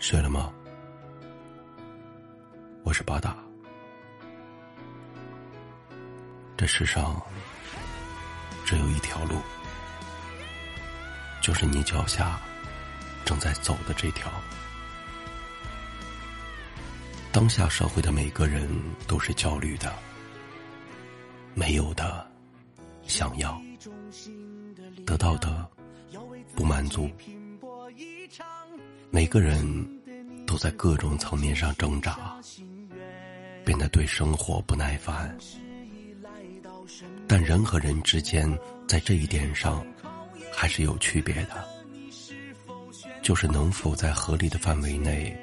睡了吗？我是八大。这世上只有一条路，就是你脚下正在走的这条。当下社会的每个人都是焦虑的，没有的想要，得到的不满足。每个人都在各种层面上挣扎，变得对生活不耐烦。但人和人之间在这一点上还是有区别的，就是能否在合理的范围内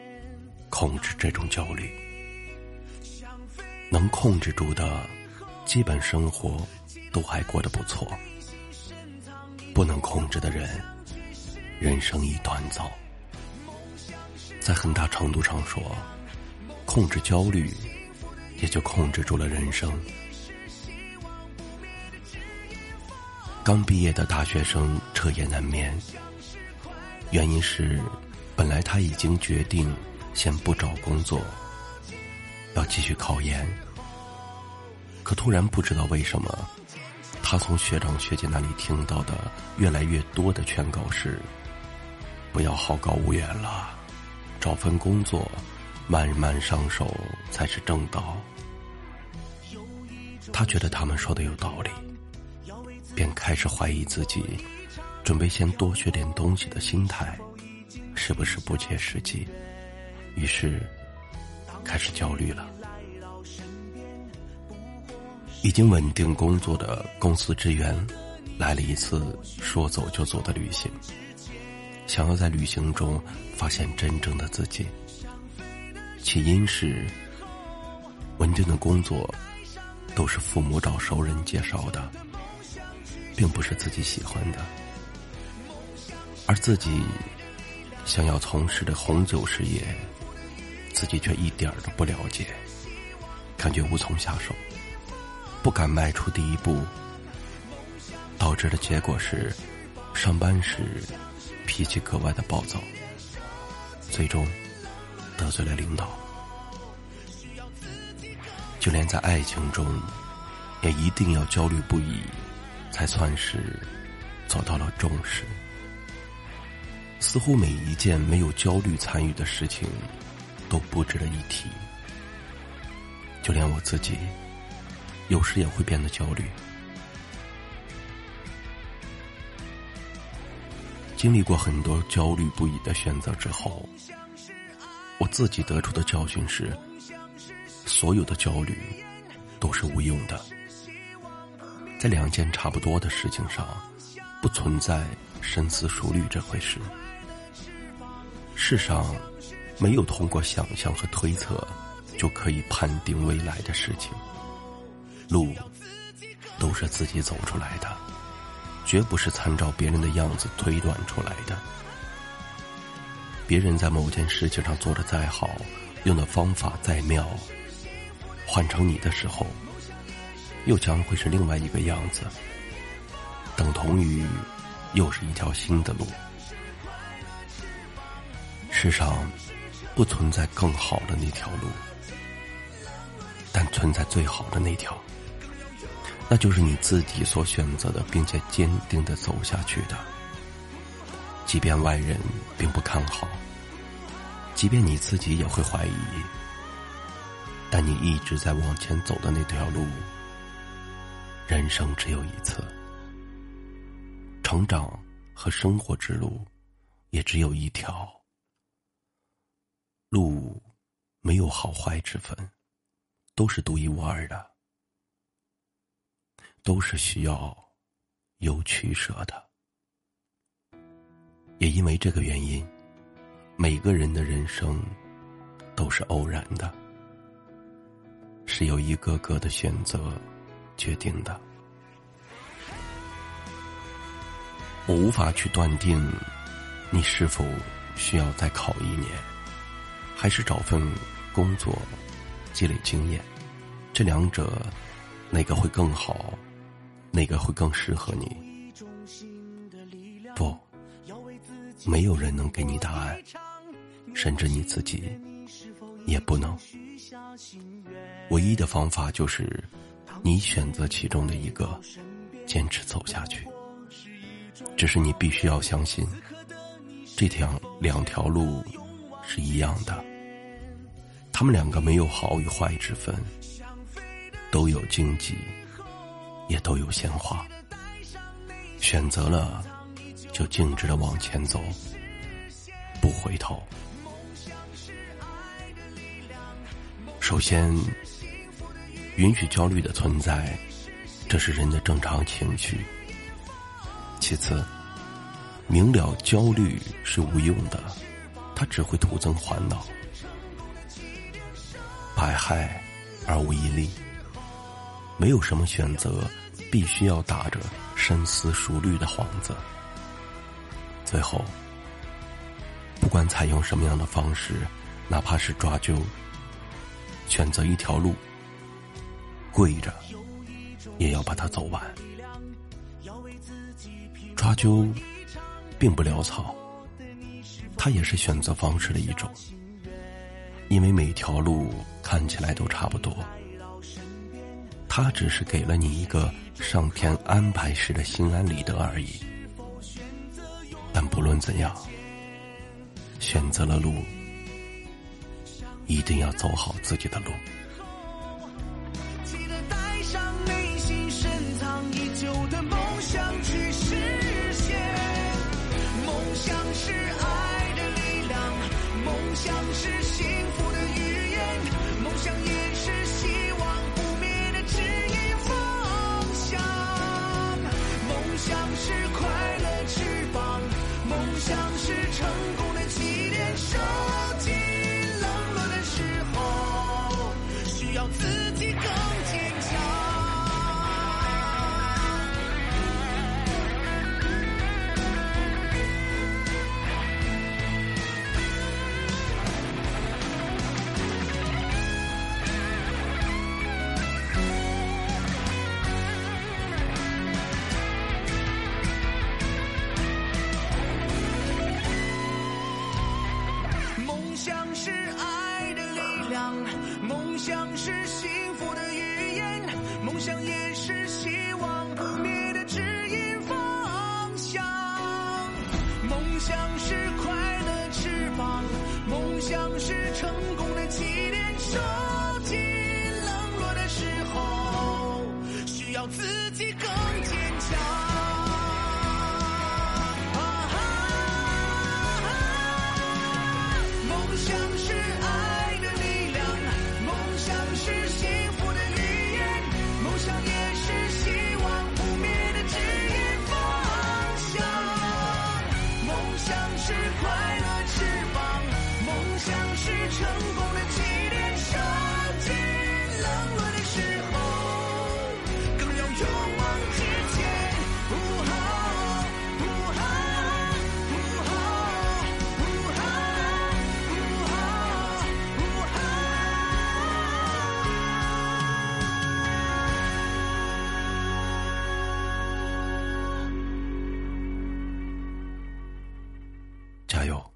控制这种焦虑。能控制住的，基本生活都还过得不错；不能控制的人，人生一团糟。在很大程度上说，控制焦虑，也就控制住了人生。刚毕业的大学生彻夜难眠，原因是，本来他已经决定先不找工作，要继续考研。可突然不知道为什么，他从学长学姐那里听到的越来越多的劝告是：不要好高骛远了。找份工作，慢慢上手才是正道。他觉得他们说的有道理，便开始怀疑自己准备先多学点东西的心态是不是不切实际。于是，开始焦虑了。已经稳定工作的公司职员，来了一次说走就走的旅行。想要在旅行中发现真正的自己。起因是稳定的工作都是父母找熟人介绍的，并不是自己喜欢的，而自己想要从事的红酒事业，自己却一点儿都不了解，感觉无从下手，不敢迈出第一步，导致的结果是上班时。脾气格外的暴躁，最终得罪了领导。就连在爱情中，也一定要焦虑不已，才算是做到了重视。似乎每一件没有焦虑参与的事情，都不值得一提。就连我自己，有时也会变得焦虑。经历过很多焦虑不已的选择之后，我自己得出的教训是：所有的焦虑都是无用的。在两件差不多的事情上，不存在深思熟虑这回事。世上没有通过想象和推测就可以判定未来的事情，路都是自己走出来的。绝不是参照别人的样子推断出来的。别人在某件事情上做的再好，用的方法再妙，换成你的时候，又将会是另外一个样子。等同于，又是一条新的路。世上，不存在更好的那条路，但存在最好的那条。那就是你自己所选择的，并且坚定的走下去的。即便外人并不看好，即便你自己也会怀疑，但你一直在往前走的那条路，人生只有一次，成长和生活之路也只有一条，路没有好坏之分，都是独一无二的。都是需要有取舍的，也因为这个原因，每个人的人生都是偶然的，是由一个个的选择决定的。我无法去断定你是否需要再考一年，还是找份工作积累经验，这两者哪个会更好？哪个会更适合你？不，没有人能给你答案。甚至你自己也不能。唯一的方法就是，你选择其中的一个，坚持走下去。只是你必须要相信，这条两条路是一样的，他们两个没有好与坏之分，都有荆棘，也都有鲜花。选择了，就径直的往前走，不回头。首先，允许焦虑的存在，这是人的正常情绪。其次，明了焦虑是无用的，它只会徒增烦恼，百害而无一利。没有什么选择必须要打着深思熟虑的幌子。最后，不管采用什么样的方式，哪怕是抓阄。选择一条路，跪着也要把它走完。抓阄并不潦草，它也是选择方式的一种。因为每条路看起来都差不多，他只是给了你一个上天安排时的心安理得而已。但不论怎样，选择了路。一定要走好自己的路。梦想是爱的力量，梦想是幸福的语言，梦想也是希望不灭的指引方向。梦想是快乐翅膀，梦想是 만나요.